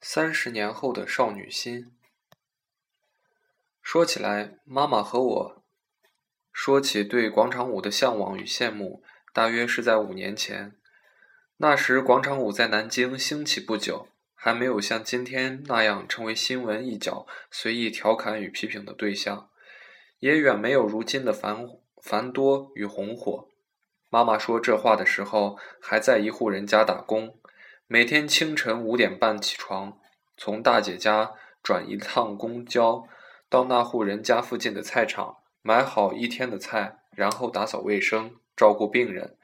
三十年后的少女心。说起来，妈妈和我说起对广场舞的向往与羡慕，大约是在五年前。那时，广场舞在南京兴起不久，还没有像今天那样成为新闻一角，随意调侃与批评的对象，也远没有如今的繁繁多与红火。妈妈说这话的时候，还在一户人家打工，每天清晨五点半起床，从大姐家转一趟公交，到那户人家附近的菜场买好一天的菜，然后打扫卫生，照顾病人，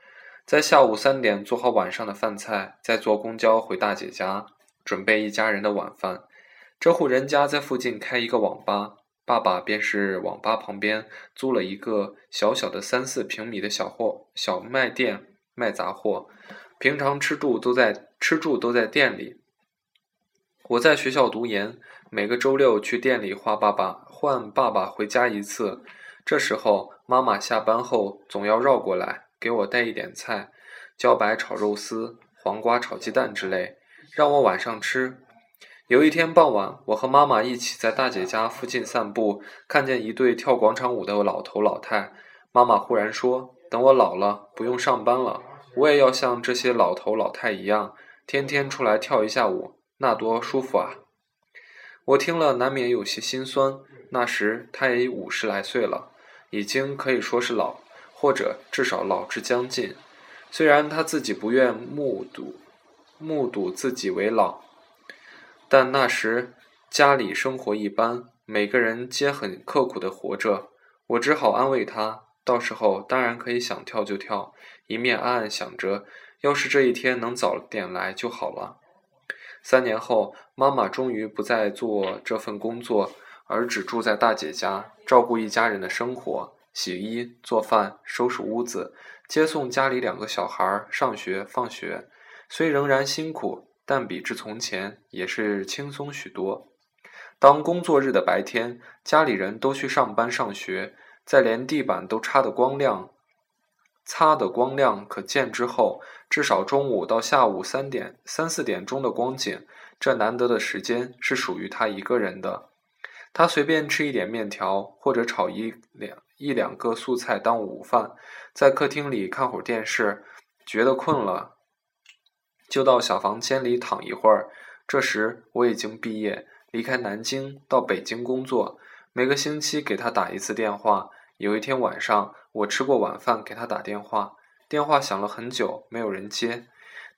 在下午三点做好晚上的饭菜，再坐公交回大姐家，准备一家人的晚饭。这户人家在附近开一个网吧。爸爸便是网吧旁边租了一个小小的三四平米的小货小卖店卖杂货，平常吃住都在吃住都在店里。我在学校读研，每个周六去店里换爸爸换爸爸回家一次。这时候妈妈下班后总要绕过来给我带一点菜，茭白炒肉丝、黄瓜炒鸡蛋之类，让我晚上吃。有一天傍晚，我和妈妈一起在大姐家附近散步，看见一对跳广场舞的老头老太。妈妈忽然说：“等我老了，不用上班了，我也要像这些老头老太一样，天天出来跳一下舞，那多舒服啊！”我听了难免有些心酸。那时他也五十来岁了，已经可以说是老，或者至少老之将近。虽然他自己不愿目睹目睹自己为老。但那时家里生活一般，每个人皆很刻苦的活着。我只好安慰他，到时候当然可以想跳就跳，一面暗暗想着，要是这一天能早点来就好了。三年后，妈妈终于不再做这份工作，而只住在大姐家，照顾一家人的生活，洗衣、做饭、收拾屋子，接送家里两个小孩上学、放学，虽仍然辛苦。但比之从前也是轻松许多。当工作日的白天，家里人都去上班上学，在连地板都擦得光亮、擦得光亮可见之后，至少中午到下午三点、三四点钟的光景，这难得的时间是属于他一个人的。他随便吃一点面条，或者炒一两一两个素菜当午饭，在客厅里看会儿电视，觉得困了。就到小房间里躺一会儿。这时我已经毕业，离开南京到北京工作。每个星期给他打一次电话。有一天晚上，我吃过晚饭给他打电话，电话响了很久，没有人接。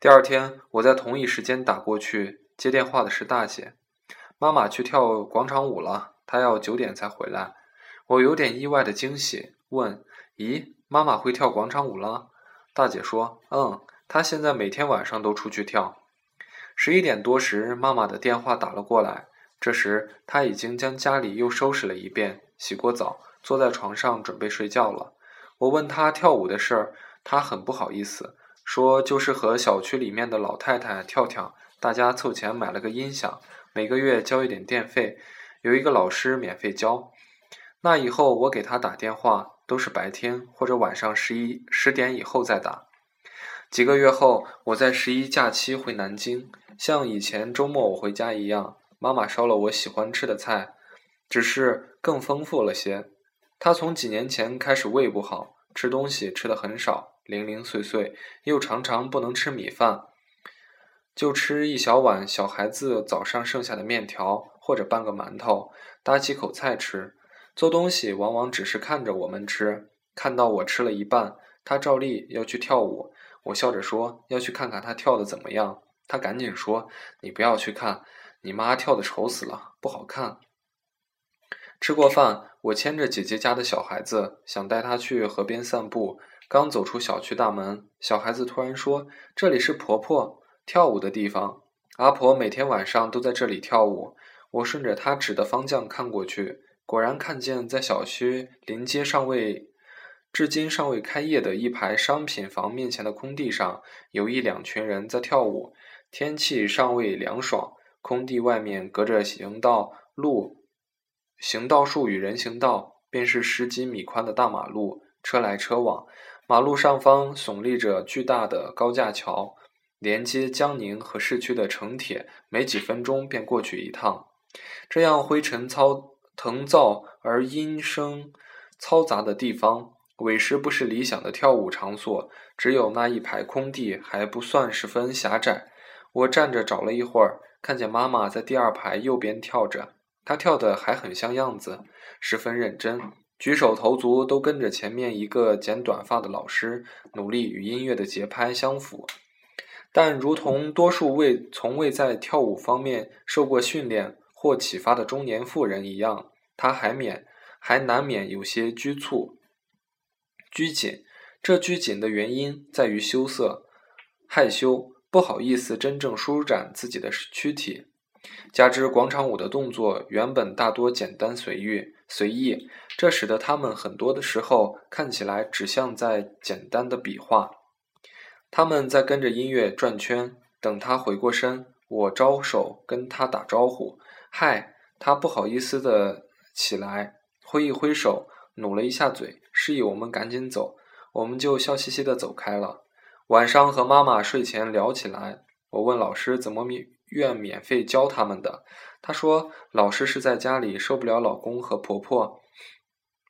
第二天，我在同一时间打过去，接电话的是大姐。妈妈去跳广场舞了，她要九点才回来。我有点意外的惊喜，问：“咦，妈妈会跳广场舞了？”大姐说：“嗯。”她现在每天晚上都出去跳。十一点多时，妈妈的电话打了过来。这时，她已经将家里又收拾了一遍，洗过澡，坐在床上准备睡觉了。我问她跳舞的事儿，他很不好意思，说就是和小区里面的老太太跳跳，大家凑钱买了个音响，每个月交一点电费，有一个老师免费教。那以后我给他打电话都是白天或者晚上十一十点以后再打。几个月后，我在十一假期回南京，像以前周末我回家一样，妈妈烧了我喜欢吃的菜，只是更丰富了些。她从几年前开始胃不好，吃东西吃的很少，零零碎碎，又常常不能吃米饭，就吃一小碗小孩子早上剩下的面条或者半个馒头，搭几口菜吃。做东西往往只是看着我们吃，看到我吃了一半，他照例要去跳舞。我笑着说：“要去看看他跳的怎么样。”他赶紧说：“你不要去看，你妈跳的丑死了，不好看。”吃过饭，我牵着姐姐家的小孩子，想带他去河边散步。刚走出小区大门，小孩子突然说：“这里是婆婆跳舞的地方，阿婆每天晚上都在这里跳舞。”我顺着他指的方向看过去，果然看见在小区临街尚未。至今尚未开业的一排商品房面前的空地上，有一两群人在跳舞。天气尚未凉爽，空地外面隔着行道路、行道树与人行道，便是十几米宽的大马路，车来车往。马路上方耸立着巨大的高架桥，连接江宁和市区的城铁，没几分钟便过去一趟。这样灰尘嘈腾噪而阴声嘈杂的地方，委实不是理想的跳舞场所。只有那一排空地还不算十分狭窄。我站着找了一会儿，看见妈妈在第二排右边跳着，她跳得还很像样子，十分认真，举手投足都跟着前面一个剪短发的老师，努力与音乐的节拍相符。但如同多数未从未在跳舞方面受过训练。或启发的中年妇人一样，他还免还难免有些拘促、拘谨。这拘谨的原因在于羞涩、害羞，不好意思真正舒展自己的躯体。加之广场舞的动作原本大多简单随意，随意，这使得他们很多的时候看起来只像在简单的比划。他们在跟着音乐转圈，等他回过身，我招手跟他打招呼。嗨，他不好意思的起来，挥一挥手，努了一下嘴，示意我们赶紧走。我们就笑嘻嘻的走开了。晚上和妈妈睡前聊起来，我问老师怎么愿免费教他们的。他说老师是在家里受不了老公和婆婆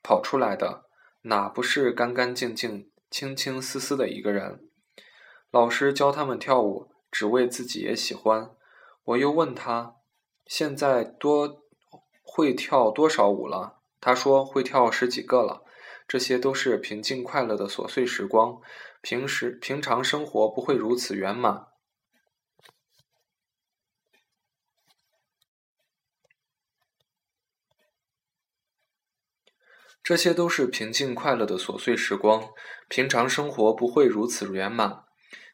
跑出来的，哪不是干干净净、清清丝丝的一个人。老师教他们跳舞，只为自己也喜欢。我又问他。现在多会跳多少舞了？他说会跳十几个了。这些都是平静快乐的琐碎时光，平时平常生活不会如此圆满。这些都是平静快乐的琐碎时光，平常生活不会如此圆满。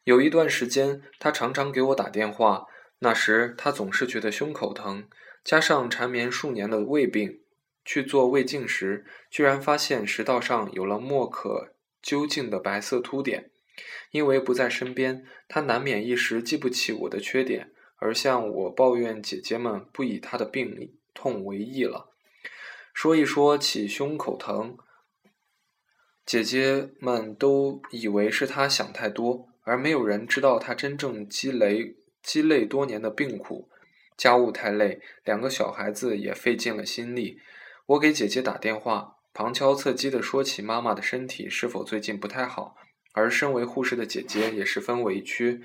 有一段时间，他常常给我打电话。那时他总是觉得胸口疼，加上缠绵数年的胃病，去做胃镜时，居然发现食道上有了莫可究竟的白色凸点。因为不在身边，他难免一时记不起我的缺点，而向我抱怨姐姐们不以他的病痛为意了。说一说起胸口疼，姐姐们都以为是他想太多，而没有人知道他真正积累。积累多年的病苦，家务太累，两个小孩子也费尽了心力。我给姐姐打电话，旁敲侧击地说起妈妈的身体是否最近不太好。而身为护士的姐姐也十分委屈，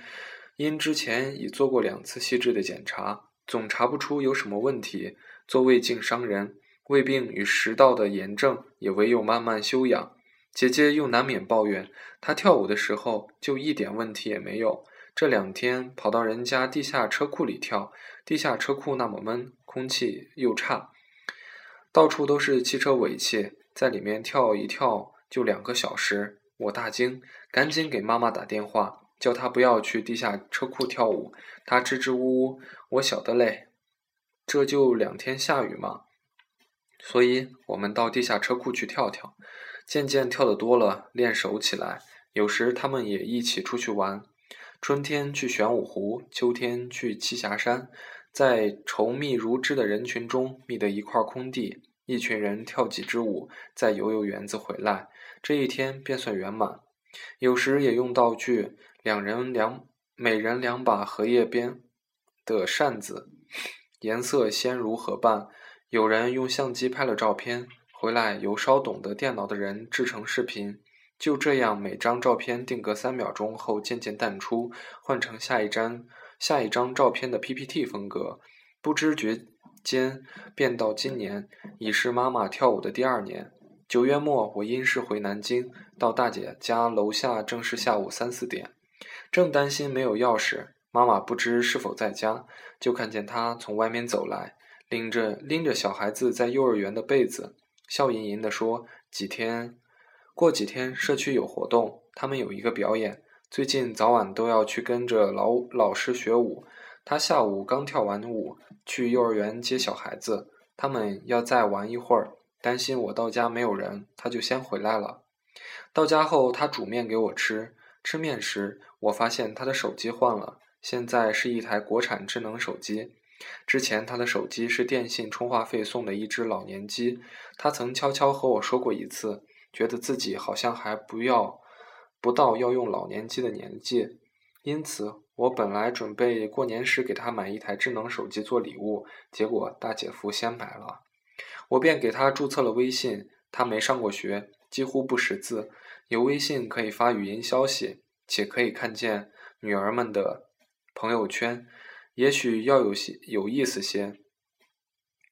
因之前已做过两次细致的检查，总查不出有什么问题。做胃镜伤人，胃病与食道的炎症也唯有慢慢休养。姐姐又难免抱怨，她跳舞的时候就一点问题也没有。这两天跑到人家地下车库里跳，地下车库那么闷，空气又差，到处都是汽车尾气，在里面跳一跳就两个小时。我大惊，赶紧给妈妈打电话，叫她不要去地下车库跳舞。她支支吾吾，我晓得嘞，这就两天下雨嘛，所以我们到地下车库去跳跳。渐渐跳得多了，练熟起来，有时他们也一起出去玩。春天去玄武湖，秋天去栖霞山，在稠密如织的人群中觅得一块空地，一群人跳几支舞，再游游园子回来，这一天便算圆满。有时也用道具，两人两每人两把荷叶边的扇子，颜色鲜如荷瓣。有人用相机拍了照片，回来由稍懂得电脑的人制成视频。就这样，每张照片定格三秒钟后渐渐淡出，换成下一张下一张照片的 PPT 风格。不知觉间，变到今年已是妈妈跳舞的第二年。九月末，我因事回南京，到大姐家楼下，正是下午三四点。正担心没有钥匙，妈妈不知是否在家，就看见她从外面走来，拎着拎着小孩子在幼儿园的被子，笑吟吟地说：“几天。”过几天社区有活动，他们有一个表演。最近早晚都要去跟着老老师学舞。他下午刚跳完舞，去幼儿园接小孩子。他们要再玩一会儿，担心我到家没有人，他就先回来了。到家后，他煮面给我吃。吃面时，我发现他的手机换了，现在是一台国产智能手机。之前他的手机是电信充话费送的一只老年机。他曾悄悄和我说过一次。觉得自己好像还不要不到要用老年机的年纪，因此我本来准备过年时给他买一台智能手机做礼物，结果大姐夫先买了，我便给他注册了微信。他没上过学，几乎不识字，有微信可以发语音消息，且可以看见女儿们的朋友圈，也许要有些有意思些。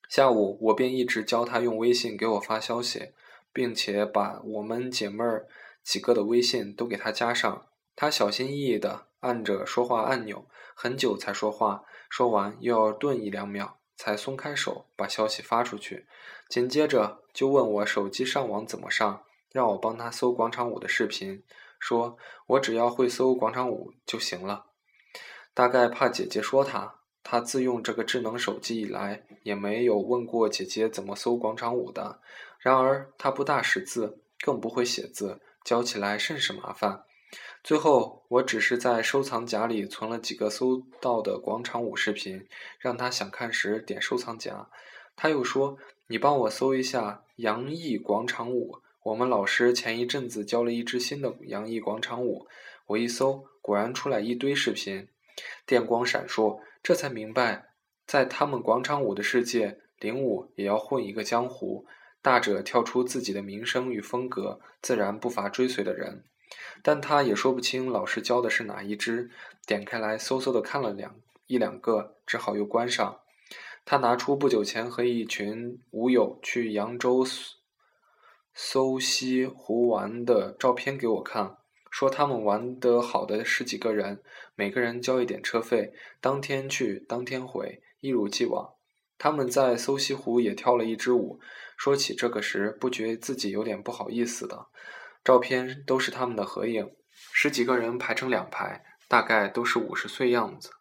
下午我便一直教他用微信给我发消息，并且把我们姐妹儿几个的微信都给他加上。他小心翼翼地按着说话按钮，很久才说话，说完又要顿一两秒，才松开手把消息发出去。紧接着就问我手机上网怎么上，让我帮他搜广场舞的视频，说我只要会搜广场舞就行了。大概怕姐姐说他。他自用这个智能手机以来，也没有问过姐姐怎么搜广场舞的。然而他不大识字，更不会写字，教起来甚是麻烦。最后，我只是在收藏夹里存了几个搜到的广场舞视频，让他想看时点收藏夹。他又说：“你帮我搜一下杨艺广场舞，我们老师前一阵子教了一支新的杨艺广场舞。”我一搜，果然出来一堆视频，电光闪烁。这才明白，在他们广场舞的世界，领舞也要混一个江湖。大者跳出自己的名声与风格，自然不乏追随的人。但他也说不清老师教的是哪一支，点开来嗖嗖的看了两一两个，只好又关上。他拿出不久前和一群舞友去扬州搜西湖玩的照片给我看。说他们玩得好的十几个人，每个人交一点车费，当天去当天回，一如既往。他们在搜西湖也跳了一支舞。说起这个时，不觉自己有点不好意思的。照片都是他们的合影，十几个人排成两排，大概都是五十岁样子。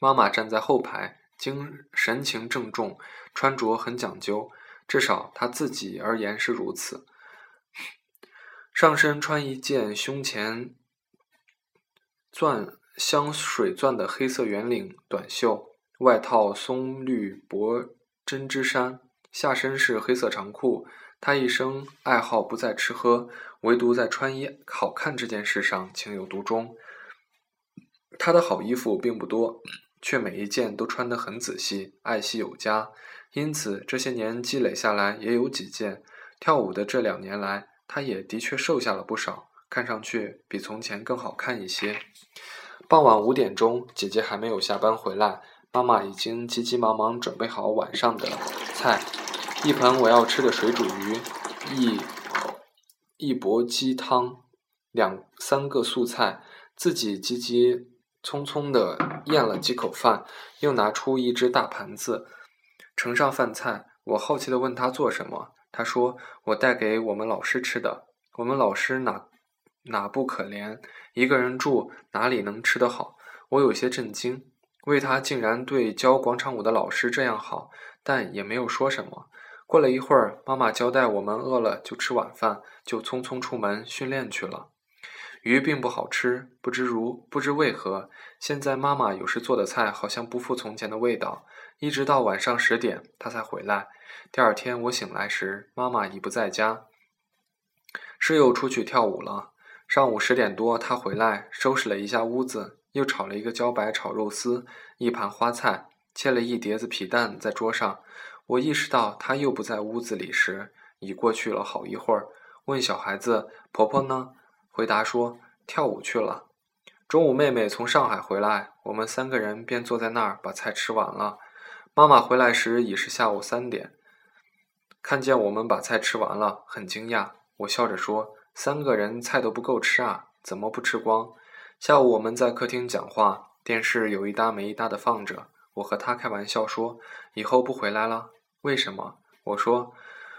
妈妈站在后排，精神情郑重，穿着很讲究，至少她自己而言是如此。上身穿一件胸前钻镶水钻的黑色圆领短袖，外套松绿薄针织衫，下身是黑色长裤。他一生爱好不在吃喝，唯独在穿衣好看这件事上情有独钟。他的好衣服并不多，却每一件都穿得很仔细，爱惜有加。因此这些年积累下来也有几件。跳舞的这两年来。他也的确瘦下了不少，看上去比从前更好看一些。傍晚五点钟，姐姐还没有下班回来，妈妈已经急急忙忙准备好晚上的菜：一盆我要吃的水煮鱼，一一钵鸡汤，两三个素菜。自己急急匆匆地咽了几口饭，又拿出一只大盘子，盛上饭菜。我好奇地问他做什么。他说：“我带给我们老师吃的。我们老师哪哪不可怜，一个人住哪里能吃得好？”我有些震惊，为他竟然对教广场舞的老师这样好，但也没有说什么。过了一会儿，妈妈交代我们饿了就吃晚饭，就匆匆出门训练去了。鱼并不好吃，不知如不知为何，现在妈妈有时做的菜好像不复从前的味道。一直到晚上十点，他才回来。第二天我醒来时，妈妈已不在家，是又出去跳舞了。上午十点多，他回来，收拾了一下屋子，又炒了一个茭白炒肉丝，一盘花菜，切了一碟子皮蛋在桌上。我意识到他又不在屋子里时，已过去了好一会儿。问小孩子：“婆婆呢？”回答说：“跳舞去了。”中午妹妹从上海回来，我们三个人便坐在那儿把菜吃完了。妈妈回来时已是下午三点，看见我们把菜吃完了，很惊讶。我笑着说：“三个人菜都不够吃啊，怎么不吃光？”下午我们在客厅讲话，电视有一搭没一搭的放着。我和他开玩笑说：“以后不回来了？为什么？”我说：“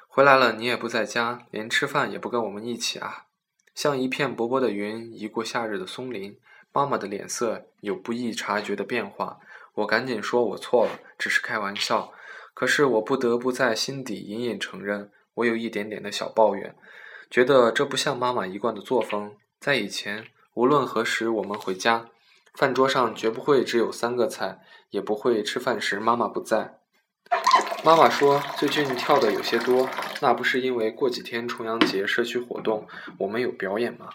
回来了，你也不在家，连吃饭也不跟我们一起啊。”像一片薄薄的云移过夏日的松林，妈妈的脸色有不易察觉的变化。我赶紧说：“我错了，只是开玩笑。”可是我不得不在心底隐隐承认，我有一点点的小抱怨，觉得这不像妈妈一贯的作风。在以前，无论何时我们回家，饭桌上绝不会只有三个菜，也不会吃饭时妈妈不在。妈妈说：“最近跳的有些多，那不是因为过几天重阳节社区活动，我们有表演吗？”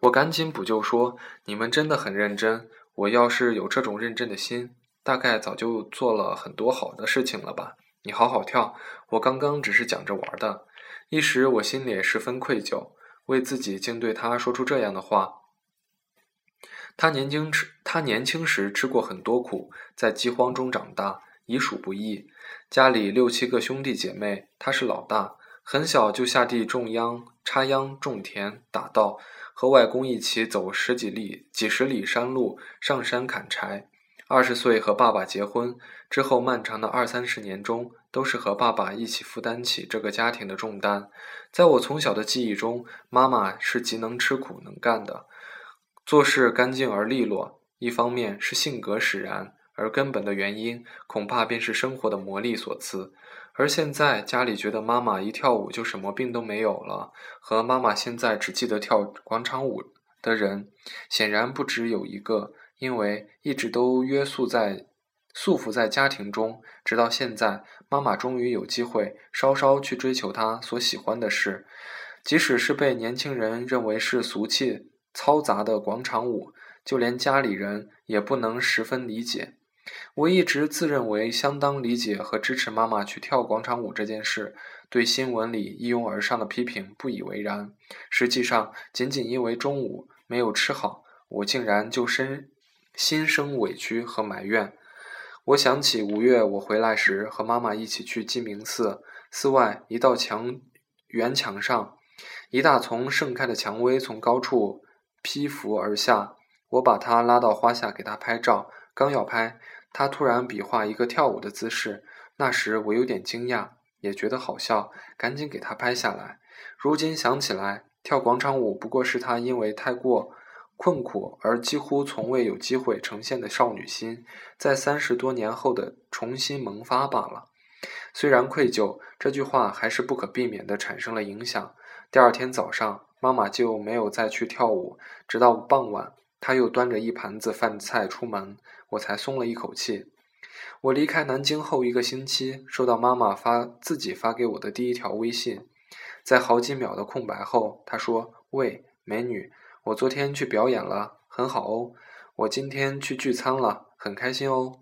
我赶紧补救说：“你们真的很认真。”我要是有这种认真的心，大概早就做了很多好的事情了吧。你好好跳，我刚刚只是讲着玩的。一时我心里十分愧疚，为自己竟对他说出这样的话。他年轻吃，他年轻时吃过很多苦，在饥荒中长大，已属不易。家里六七个兄弟姐妹，他是老大，很小就下地种秧、插秧、种田、打稻，和外公一起走十几里、几十里山路上山砍柴。二十岁和爸爸结婚之后，漫长的二三十年中，都是和爸爸一起负担起这个家庭的重担。在我从小的记忆中，妈妈是极能吃苦、能干的。做事干净而利落，一方面是性格使然，而根本的原因恐怕便是生活的磨砺所赐。而现在家里觉得妈妈一跳舞就什么病都没有了，和妈妈现在只记得跳广场舞的人，显然不只有一个。因为一直都约束在束缚在家庭中，直到现在，妈妈终于有机会稍稍去追求她所喜欢的事，即使是被年轻人认为是俗气。嘈杂的广场舞，就连家里人也不能十分理解。我一直自认为相当理解和支持妈妈去跳广场舞这件事，对新闻里一拥而上的批评不以为然。实际上，仅仅因为中午没有吃好，我竟然就生心生委屈和埋怨。我想起五月我回来时，和妈妈一起去鸡鸣寺，寺外一道墙圆墙上，一大丛盛开的蔷薇从高处。披拂而下，我把他拉到花下给他拍照，刚要拍，他突然比划一个跳舞的姿势。那时我有点惊讶，也觉得好笑，赶紧给他拍下来。如今想起来，跳广场舞不过是他因为太过困苦而几乎从未有机会呈现的少女心，在三十多年后的重新萌发罢了。虽然愧疚，这句话还是不可避免地产生了影响。第二天早上。妈妈就没有再去跳舞，直到傍晚，她又端着一盘子饭菜出门，我才松了一口气。我离开南京后一个星期，收到妈妈发自己发给我的第一条微信，在好几秒的空白后，她说：“喂，美女，我昨天去表演了，很好哦。我今天去聚餐了，很开心哦。”